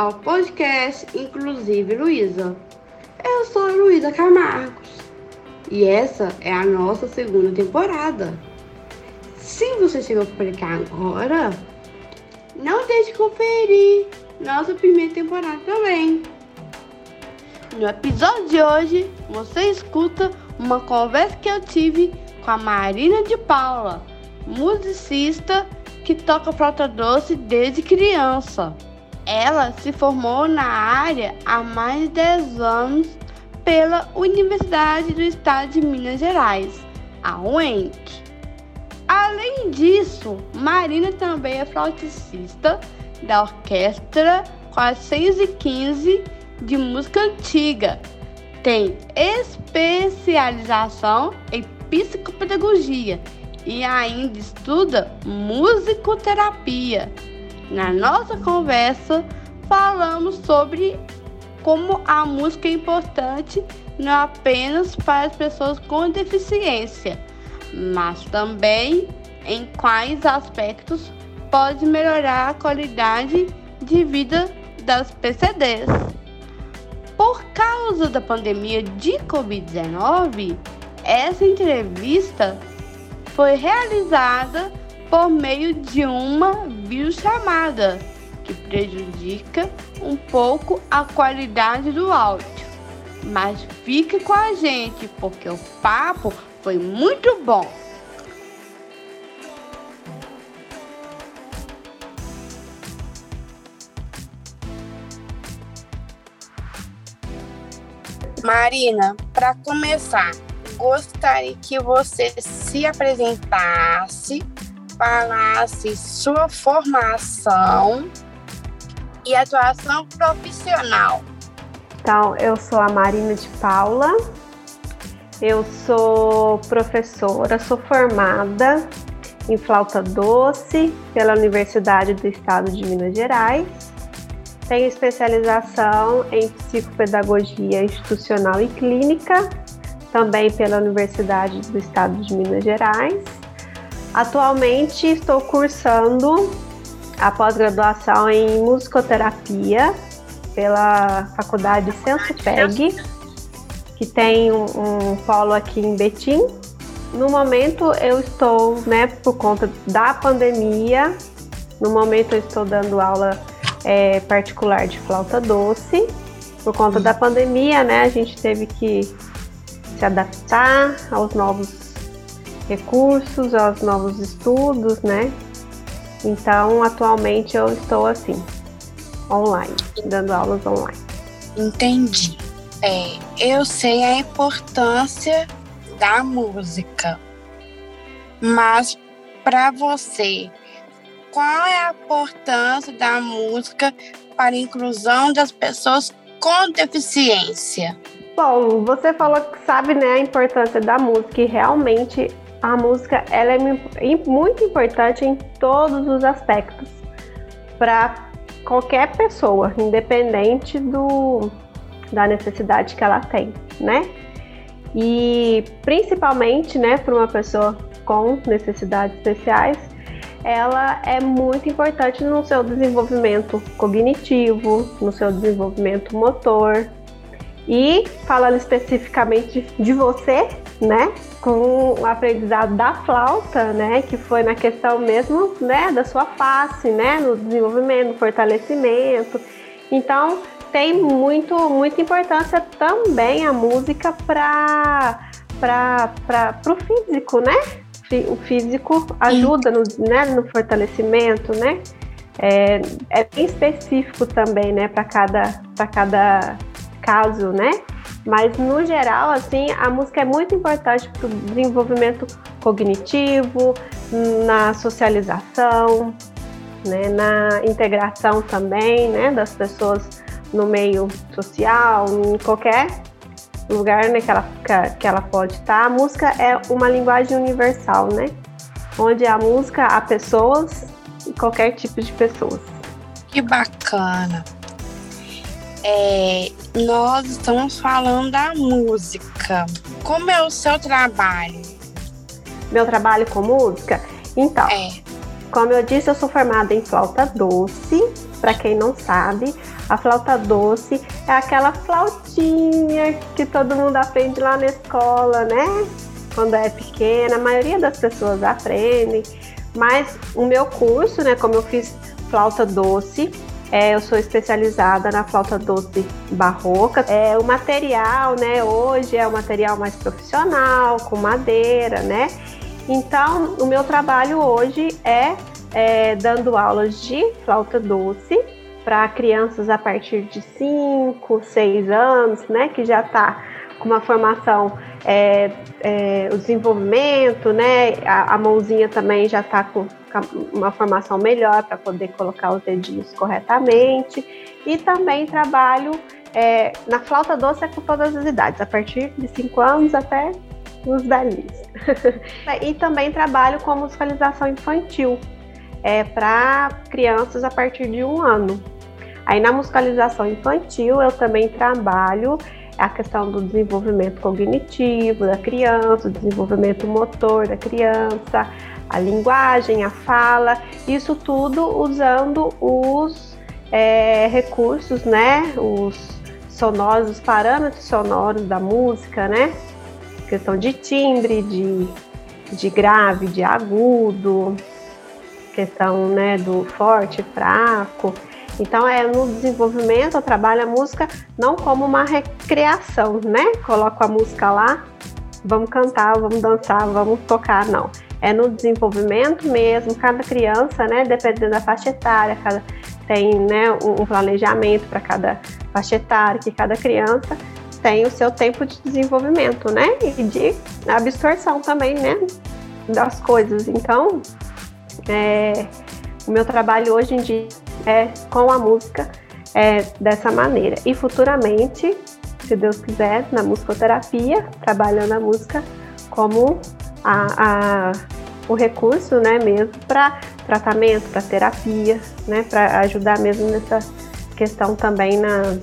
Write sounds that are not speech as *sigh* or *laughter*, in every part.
ao podcast Inclusive Luísa. Eu sou a Luísa Camargos e essa é a nossa segunda temporada. Se você chegou por aqui agora, não deixe de conferir nossa primeira temporada também. No episódio de hoje, você escuta uma conversa que eu tive com a Marina de Paula, musicista que toca flauta doce desde criança. Ela se formou na área há mais de 10 anos pela Universidade do Estado de Minas Gerais, a UENC. Além disso, Marina também é flauticista da Orquestra 415 de Música Antiga. Tem especialização em psicopedagogia e ainda estuda musicoterapia. Na nossa conversa, falamos sobre como a música é importante não apenas para as pessoas com deficiência, mas também em quais aspectos pode melhorar a qualidade de vida das PCDs. Por causa da pandemia de Covid-19, essa entrevista foi realizada por meio de uma videochamada que prejudica um pouco a qualidade do áudio. Mas fique com a gente porque o papo foi muito bom. Marina, para começar, gostaria que você se apresentasse, falasse sua formação e atuação profissional. Então, eu sou a Marina de Paula, eu sou professora, sou formada em flauta doce pela Universidade do Estado de Minas Gerais. Tenho especialização em psicopedagogia institucional e clínica também pela Universidade do Estado de Minas Gerais. Atualmente estou cursando a pós-graduação em musicoterapia pela Faculdade Sensupeg, que tem um, um, polo aqui em Betim. No momento eu estou, né, por conta da pandemia, no momento eu estou dando aula é, particular de flauta doce. Por conta da pandemia, né, a gente teve que se adaptar aos novos recursos, aos novos estudos, né? Então, atualmente eu estou assim, online, dando aulas online. Entendi. É, eu sei a importância da música, mas para você, qual é a importância da música para a inclusão das pessoas com deficiência? Bom, você falou que sabe né, a importância da música e realmente a música ela é muito importante em todos os aspectos para qualquer pessoa, independente do, da necessidade que ela tem, né? E principalmente, né, para uma pessoa com necessidades especiais, ela é muito importante no seu desenvolvimento cognitivo, no seu desenvolvimento motor, e falando especificamente de você, né, com o aprendizado da flauta, né, que foi na questão mesmo, né, da sua face, né, no desenvolvimento, no fortalecimento. Então, tem muito, muita importância também a música para o físico, né? O físico ajuda no, né, no fortalecimento, né? É, é bem específico também, né, para cada, cada caso, né? Mas no geral, assim, a música é muito importante para o desenvolvimento cognitivo, na socialização, né, na integração também, né, das pessoas no meio social, em qualquer lugar né, que, ela, que ela pode estar. A música é uma linguagem universal, né? Onde a música há pessoas e qualquer tipo de pessoas. Que bacana. É, nós estamos falando da música. Como é o seu trabalho? Meu trabalho com música? Então, é. como eu disse, eu sou formada em flauta doce. Para quem não sabe, a flauta doce é aquela flautinha que todo mundo aprende lá na escola, né? Quando é pequena, a maioria das pessoas aprendem. Mas o meu curso, né, como eu fiz flauta doce, é, eu sou especializada na flauta doce barroca. É, o material, né, hoje é o material mais profissional, com madeira, né? Então, o meu trabalho hoje é, é dando aulas de flauta doce para crianças a partir de 5, 6 anos, né, que já está com uma formação, é, é, o desenvolvimento, né, a, a mãozinha também já está com uma formação melhor para poder colocar os dedinhos corretamente. E também trabalho é, na flauta doce é com todas as idades, a partir de 5 anos até os velhinhos. *laughs* e também trabalho com musicalização infantil, é, para crianças a partir de um ano. Aí na musicalização infantil eu também trabalho a questão do desenvolvimento cognitivo da criança, o desenvolvimento motor da criança, a linguagem, a fala, isso tudo usando os é, recursos, né? Os sonoros, os parâmetros sonoros da música, né? Questão de timbre, de, de grave, de agudo, questão né, do forte, fraco. Então, é no desenvolvimento, eu trabalho a música não como uma recreação, né? Coloco a música lá, vamos cantar, vamos dançar, vamos tocar, não. É no desenvolvimento mesmo, cada criança, né? Dependendo da faixa etária, cada, tem né, um planejamento para cada faixa etária, que cada criança tem o seu tempo de desenvolvimento, né? E de absorção também, né? Das coisas. Então, é, o meu trabalho hoje em dia é com a música é, dessa maneira. E futuramente, se Deus quiser, na musicoterapia, trabalhando a música como a, a o recurso, né, mesmo para tratamento, para terapia, né, para ajudar mesmo nessa questão também na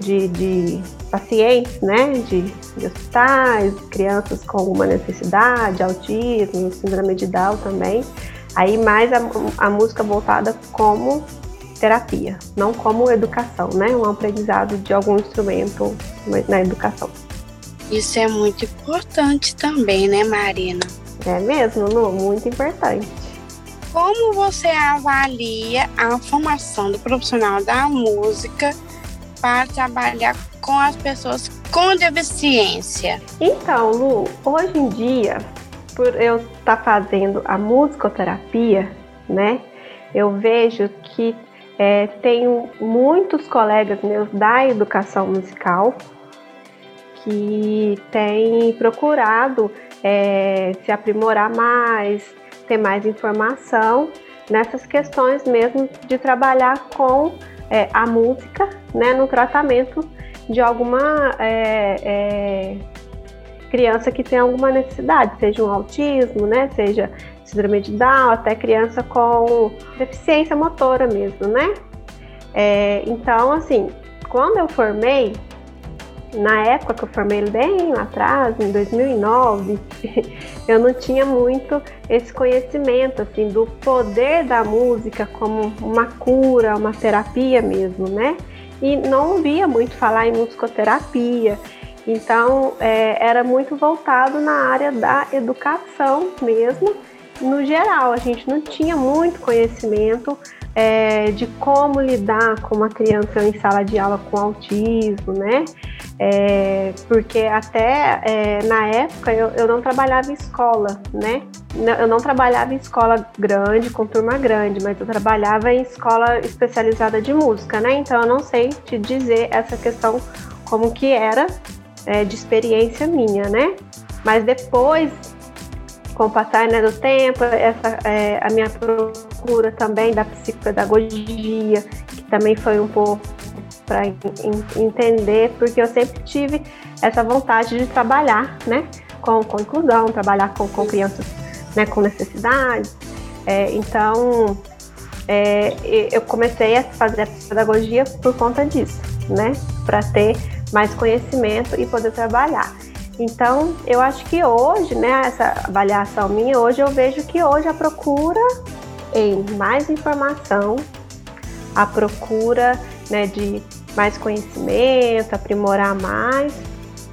de, de pacientes, né, de, de, hospitais, crianças com alguma necessidade, autismo, síndrome de Down também, Aí mais a, a música voltada como terapia, não como educação, né? Um aprendizado de algum instrumento na educação. Isso é muito importante também, né, Marina? É mesmo, Lu, muito importante. Como você avalia a formação do profissional da música para trabalhar com as pessoas com deficiência? Então, Lu, hoje em dia por eu estar tá fazendo a musicoterapia, né, eu vejo que é, tenho muitos colegas meus da educação musical que têm procurado é, se aprimorar mais, ter mais informação nessas questões mesmo de trabalhar com é, a música né, no tratamento de alguma é, é criança que tem alguma necessidade, seja um autismo, né, seja síndrome de Down, até criança com deficiência motora mesmo, né? É, então, assim, quando eu formei, na época que eu formei bem lá atrás, em 2009, *laughs* eu não tinha muito esse conhecimento, assim, do poder da música como uma cura, uma terapia mesmo, né? E não ouvia muito falar em musicoterapia. Então, é, era muito voltado na área da educação mesmo, no geral. A gente não tinha muito conhecimento é, de como lidar com uma criança em sala de aula com autismo, né? É, porque até é, na época eu, eu não trabalhava em escola, né? Eu não trabalhava em escola grande, com turma grande, mas eu trabalhava em escola especializada de música, né? Então eu não sei te dizer essa questão como que era é, de experiência minha, né? Mas depois, com o passar né, do tempo, essa, é, a minha procura também da psicopedagogia, que também foi um pouco para entender, porque eu sempre tive essa vontade de trabalhar né, com, com inclusão, trabalhar com, com crianças né, com necessidades. É, então, é, eu comecei a fazer a pedagogia por conta disso, né, para ter mais conhecimento e poder trabalhar. Então, eu acho que hoje, né, essa avaliação minha, hoje eu vejo que hoje a procura em mais informação, a procura né, de mais conhecimento, aprimorar mais,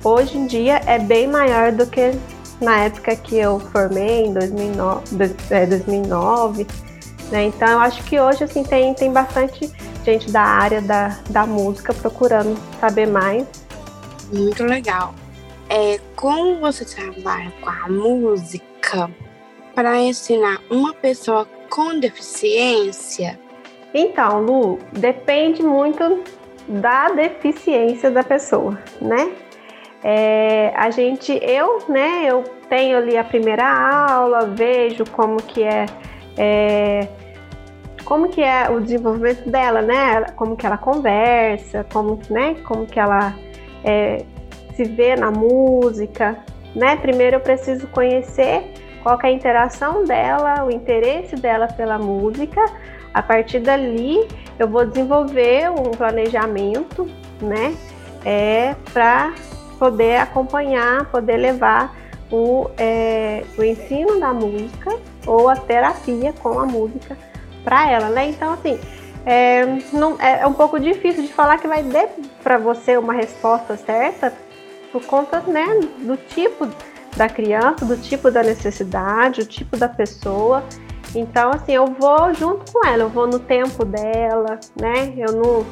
hoje em dia é bem maior do que na época que eu formei, em 2009, 2009 é, né? Então, eu acho que hoje assim, tem, tem bastante gente da área da, da música procurando saber mais. Muito legal é como você trabalha com a música para ensinar uma pessoa com deficiência? Então, Lu, depende muito da deficiência da pessoa, né? É, a gente, eu, né, eu tenho ali a primeira aula, vejo como que é, é, como que é o desenvolvimento dela, né? Como que ela conversa, como, né, como que ela é, se vê na música, né? Primeiro eu preciso conhecer qual é a interação dela, o interesse dela pela música. A partir dali, eu vou desenvolver um planejamento, né? É, para poder acompanhar, poder levar o, é, o ensino da música ou a terapia com a música para ela, né? Então, assim, é, não, é, é um pouco difícil de falar que vai dar para você uma resposta certa, por conta né, do tipo da criança, do tipo da necessidade, o tipo da pessoa. Então, assim, eu vou junto com ela, eu vou no tempo dela, né? Eu não,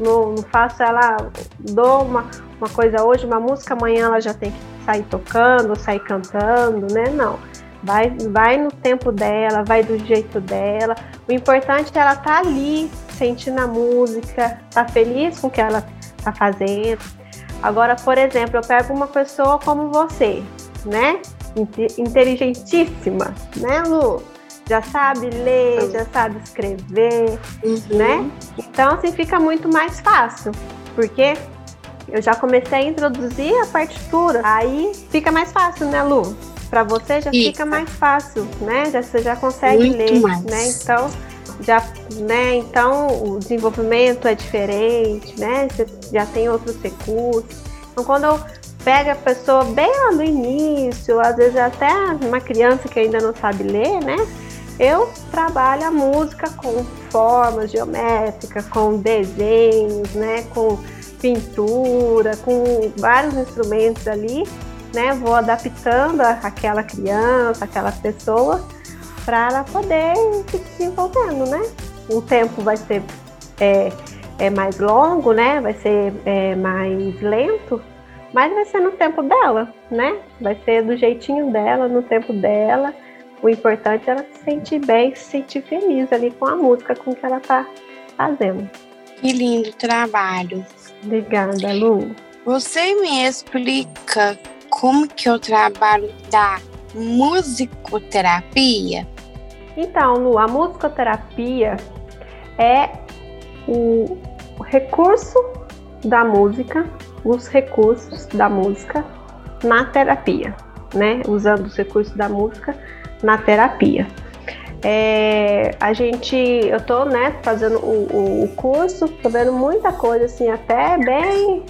não, não faço ela, dou uma, uma coisa hoje, uma música, amanhã ela já tem que sair tocando, sair cantando, né? Não. Vai, vai no tempo dela, vai do jeito dela. O importante é ela estar tá ali, sentindo a música, tá feliz com o que ela tá fazendo. Agora, por exemplo, eu pego uma pessoa como você, né? Inteligentíssima, né, Lu? Já sabe ler, já sabe escrever, uhum. né? Então, assim, fica muito mais fácil, porque eu já comecei a introduzir a partitura, aí fica mais fácil, né, Lu? Para você já Isso. fica mais fácil, né? Já, você já consegue muito ler, mais. né? Então, já, né? Então o desenvolvimento é diferente, né? Você já tem outros recursos. Então quando eu pego a pessoa bem lá no início, às vezes até uma criança que ainda não sabe ler, né? Eu trabalho a música com formas geométricas, com desenhos, né? Com pintura, com vários instrumentos ali, né? Vou adaptando aquela criança, aquela pessoa para ela poder se desenvolvendo, né? O tempo vai ser é, é mais longo, né? Vai ser é, mais lento, mas vai ser no tempo dela, né? Vai ser do jeitinho dela, no tempo dela. O importante é ela se sentir bem, se sentir feliz ali com a música, com o que ela tá fazendo. Que lindo trabalho. Obrigada, Lu. Você me explica como que é o trabalho da musicoterapia? Então, Lu, a musicoterapia é o recurso da música, os recursos da música na terapia, né? Usando os recursos da música na terapia. É, a gente, eu tô, né, fazendo o, o, curso, tô vendo muita coisa, assim, até bem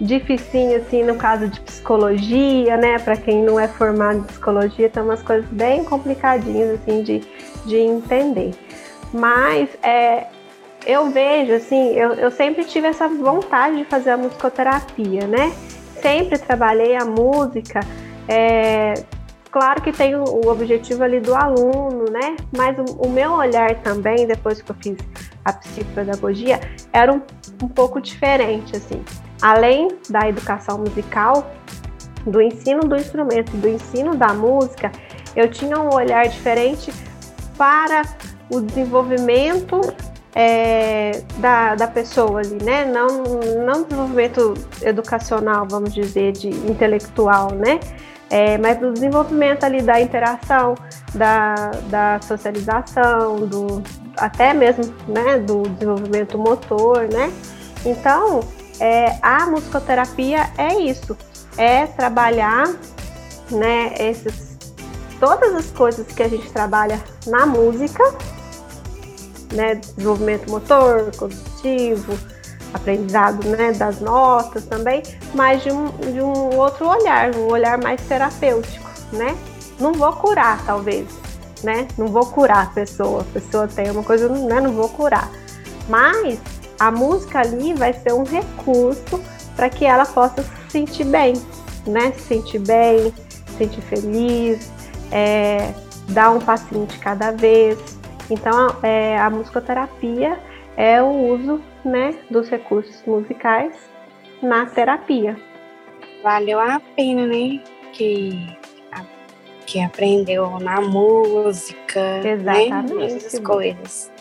dificinho, assim, no caso de psicologia, né? Para quem não é formado em psicologia, tem umas coisas bem complicadinhas, assim, de, de entender. Mas é, eu vejo, assim, eu, eu sempre tive essa vontade de fazer a musicoterapia, né? Sempre trabalhei a música. É, claro que tem o, objetivo ali do aluno, né? Mas o, o, meu olhar também, depois que eu fiz a psicopedagogia, era um, um pouco diferente, assim além da educação musical, do ensino do instrumento, do ensino da música, eu tinha um olhar diferente para o desenvolvimento é, da, da pessoa ali, né? Não, não desenvolvimento educacional, vamos dizer, de intelectual, né? É, mas do desenvolvimento ali da interação, da, da socialização, do, até mesmo né, do desenvolvimento motor, né? Então, é, a musicoterapia é isso, é trabalhar né, esses, todas as coisas que a gente trabalha na música, né, desenvolvimento motor, cognitivo, aprendizado né, das notas também, mas de um, de um outro olhar, um olhar mais terapêutico, né? Não vou curar, talvez, né? Não vou curar a pessoa, a pessoa tem uma coisa, né? Não vou curar. Mas a música ali vai ser um recurso para que ela possa se sentir bem, né? Se sentir bem, se sentir feliz, é, dar um passinho de cada vez. Então, é, a musicoterapia é o uso né, dos recursos musicais na terapia. Valeu a pena, né? Que, a, que aprendeu na música, Exatamente. Né? Essas coisas.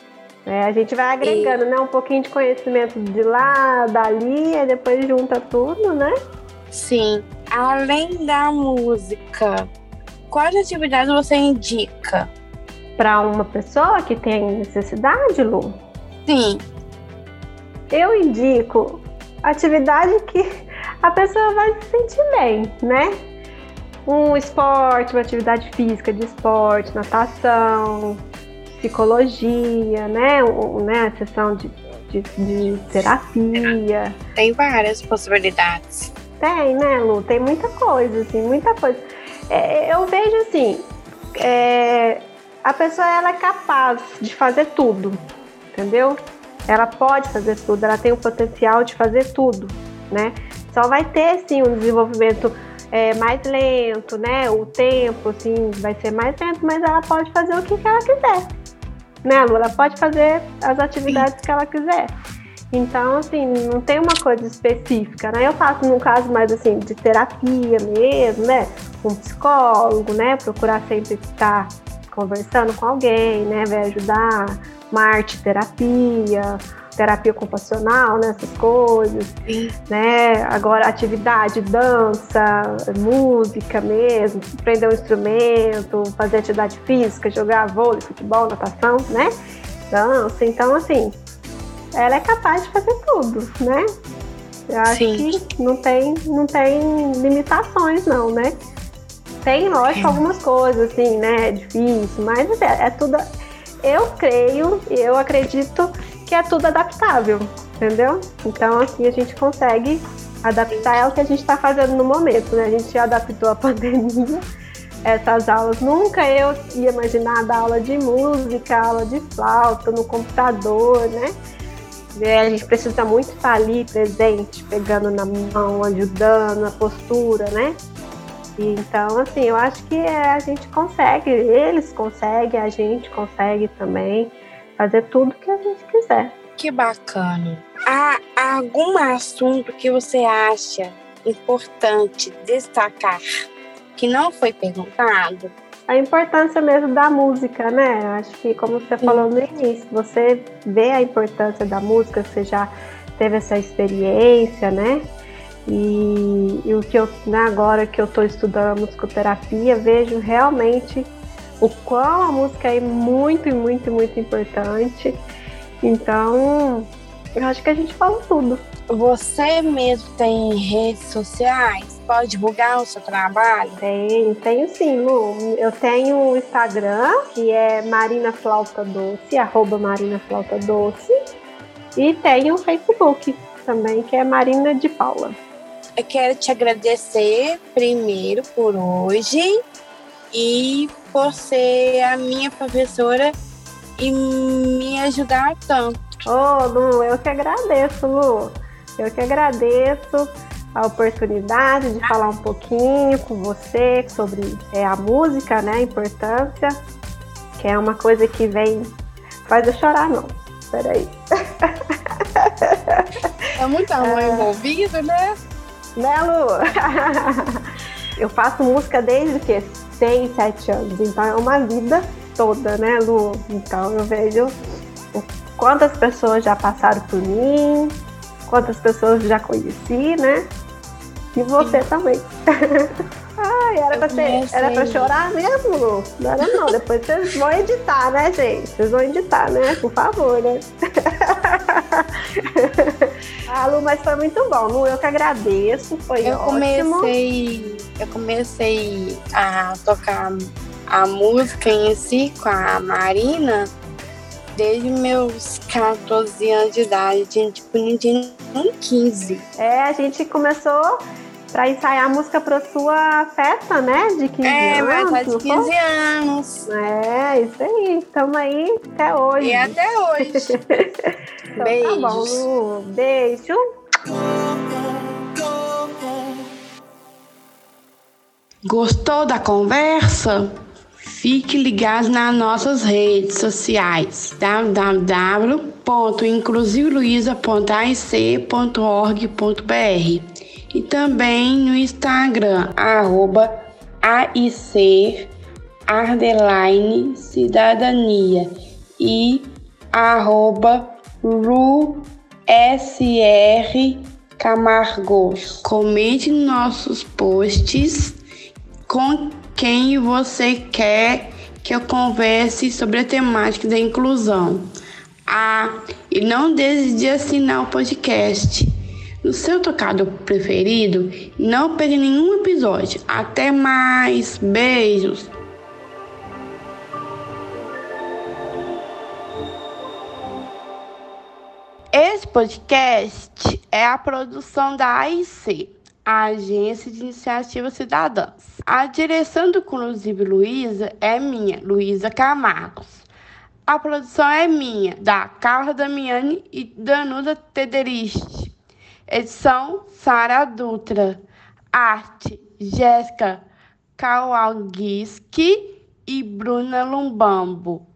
É, a gente vai agregando, e... né? Um pouquinho de conhecimento de lá, dali, e depois junta tudo, né? Sim. Além da música, quais atividades você indica? Para uma pessoa que tem necessidade, Lu? Sim. Eu indico atividade que a pessoa vai se sentir bem, né? Um esporte, uma atividade física de esporte, natação, psicologia, né? Um, né? A sessão de, de, de terapia. Tem várias possibilidades. Tem, né, Lu? Tem muita coisa, assim, muita coisa. É, eu vejo assim, é, a pessoa ela é capaz de fazer tudo, entendeu? Ela pode fazer tudo, ela tem o potencial de fazer tudo, né? Só vai ter, sim, um desenvolvimento é, mais lento, né? O tempo, assim, vai ser mais lento, mas ela pode fazer o que, que ela quiser né, Lu? Ela pode fazer as atividades Sim. que ela quiser. Então, assim, não tem uma coisa específica, né? Eu faço num caso mais assim de terapia mesmo, né? Com psicólogo, né? Procurar sempre estar conversando com alguém, né? Vai ajudar uma arte terapia, terapia ocupacional, né, essas coisas, Sim. né? Agora atividade, dança, música mesmo, aprender um instrumento, fazer atividade física, jogar vôlei, futebol, natação, né? Dança, então assim, ela é capaz de fazer tudo, né? Eu acho Sim. que não tem, não tem limitações não, né? Tem, lógico, é. algumas coisas, assim, né? É difícil, mas é, é tudo. Eu creio, eu acredito que é tudo adaptável, entendeu? Então, assim, a gente consegue adaptar é o que a gente está fazendo no momento, né? A gente adaptou a *laughs* pandemia, essas aulas. Nunca eu ia imaginar dar aula de música, aula de flauta no computador, né? É, a gente precisa muito estar ali presente, pegando na mão, ajudando a postura, né? Então, assim, eu acho que é, a gente consegue, eles conseguem, a gente consegue também fazer tudo que a gente quiser. Que bacana. Há algum assunto que você acha importante destacar que não foi perguntado? A importância mesmo da música, né? Acho que, como você falou no início, você vê a importância da música, você já teve essa experiência, né? E, e o que eu, né, agora que eu estou estudando musicoterapia, vejo realmente o qual a música é muito, muito, muito importante. Então, eu acho que a gente falou tudo. Você mesmo tem redes sociais? Pode divulgar o seu trabalho? Tenho, tenho sim, Lu. Eu tenho o Instagram, que é Marina Flauta Doce, arroba Marina Flauta Doce. E tenho o Facebook também, que é Marina de Paula. Eu quero te agradecer primeiro por hoje e por ser a minha professora e me ajudar tanto. Oh, Lu, eu que agradeço, Lu. Eu que agradeço a oportunidade de falar um pouquinho com você sobre é, a música, né? A importância, que é uma coisa que vem. Faz eu chorar, não. Peraí. É muito amor é... envolvido, né? Né, Lu? *laughs* eu faço música desde que 6, 7 anos. Então é uma vida toda, né, Lu? Então eu vejo quantas pessoas já passaram por mim, quantas pessoas já conheci, né? E você Sim. também. *laughs* ai, era pra, ser, era pra chorar mesmo, Lu? Não era não. Depois vocês vão editar, né, gente? Vocês vão editar, né? Por favor, né? *laughs* *laughs* ah, Lu, mas foi muito bom. Lu, eu que agradeço. Foi eu ótimo. Comecei, eu comecei a tocar a música em si com a Marina desde meus 14 anos de idade. Tipo, não tinha nem 15. É, a gente começou para ensaiar a música para sua festa, né? De 15 é, anos. É, vai de 15 foi? anos. É, isso aí. Estamos aí até hoje. E até hoje. *laughs* então, Beijos. Tá bom, Lu. Beijo. Gostou da conversa? Fique ligado nas nossas redes sociais www.inclusiveluiza.aic.org.br e também no Instagram, arroba AIC Ardeline Cidadania e arroba RuSR Camargos. Comente nossos posts com quem você quer que eu converse sobre a temática da inclusão. Ah, e não deixe de assinar o podcast no seu tocado preferido não perca nenhum episódio. Até mais, beijos! Esse podcast é a produção da AIC, a Agência de Iniciativas Cidadãs. A direção do Inclusive Luísa é minha, Luísa Camargos. A produção é minha, da Carla Damiani e Danuda Tederisti. Edição Sara Dutra. Arte Jéssica Kawalgiski e Bruna Lumbambo.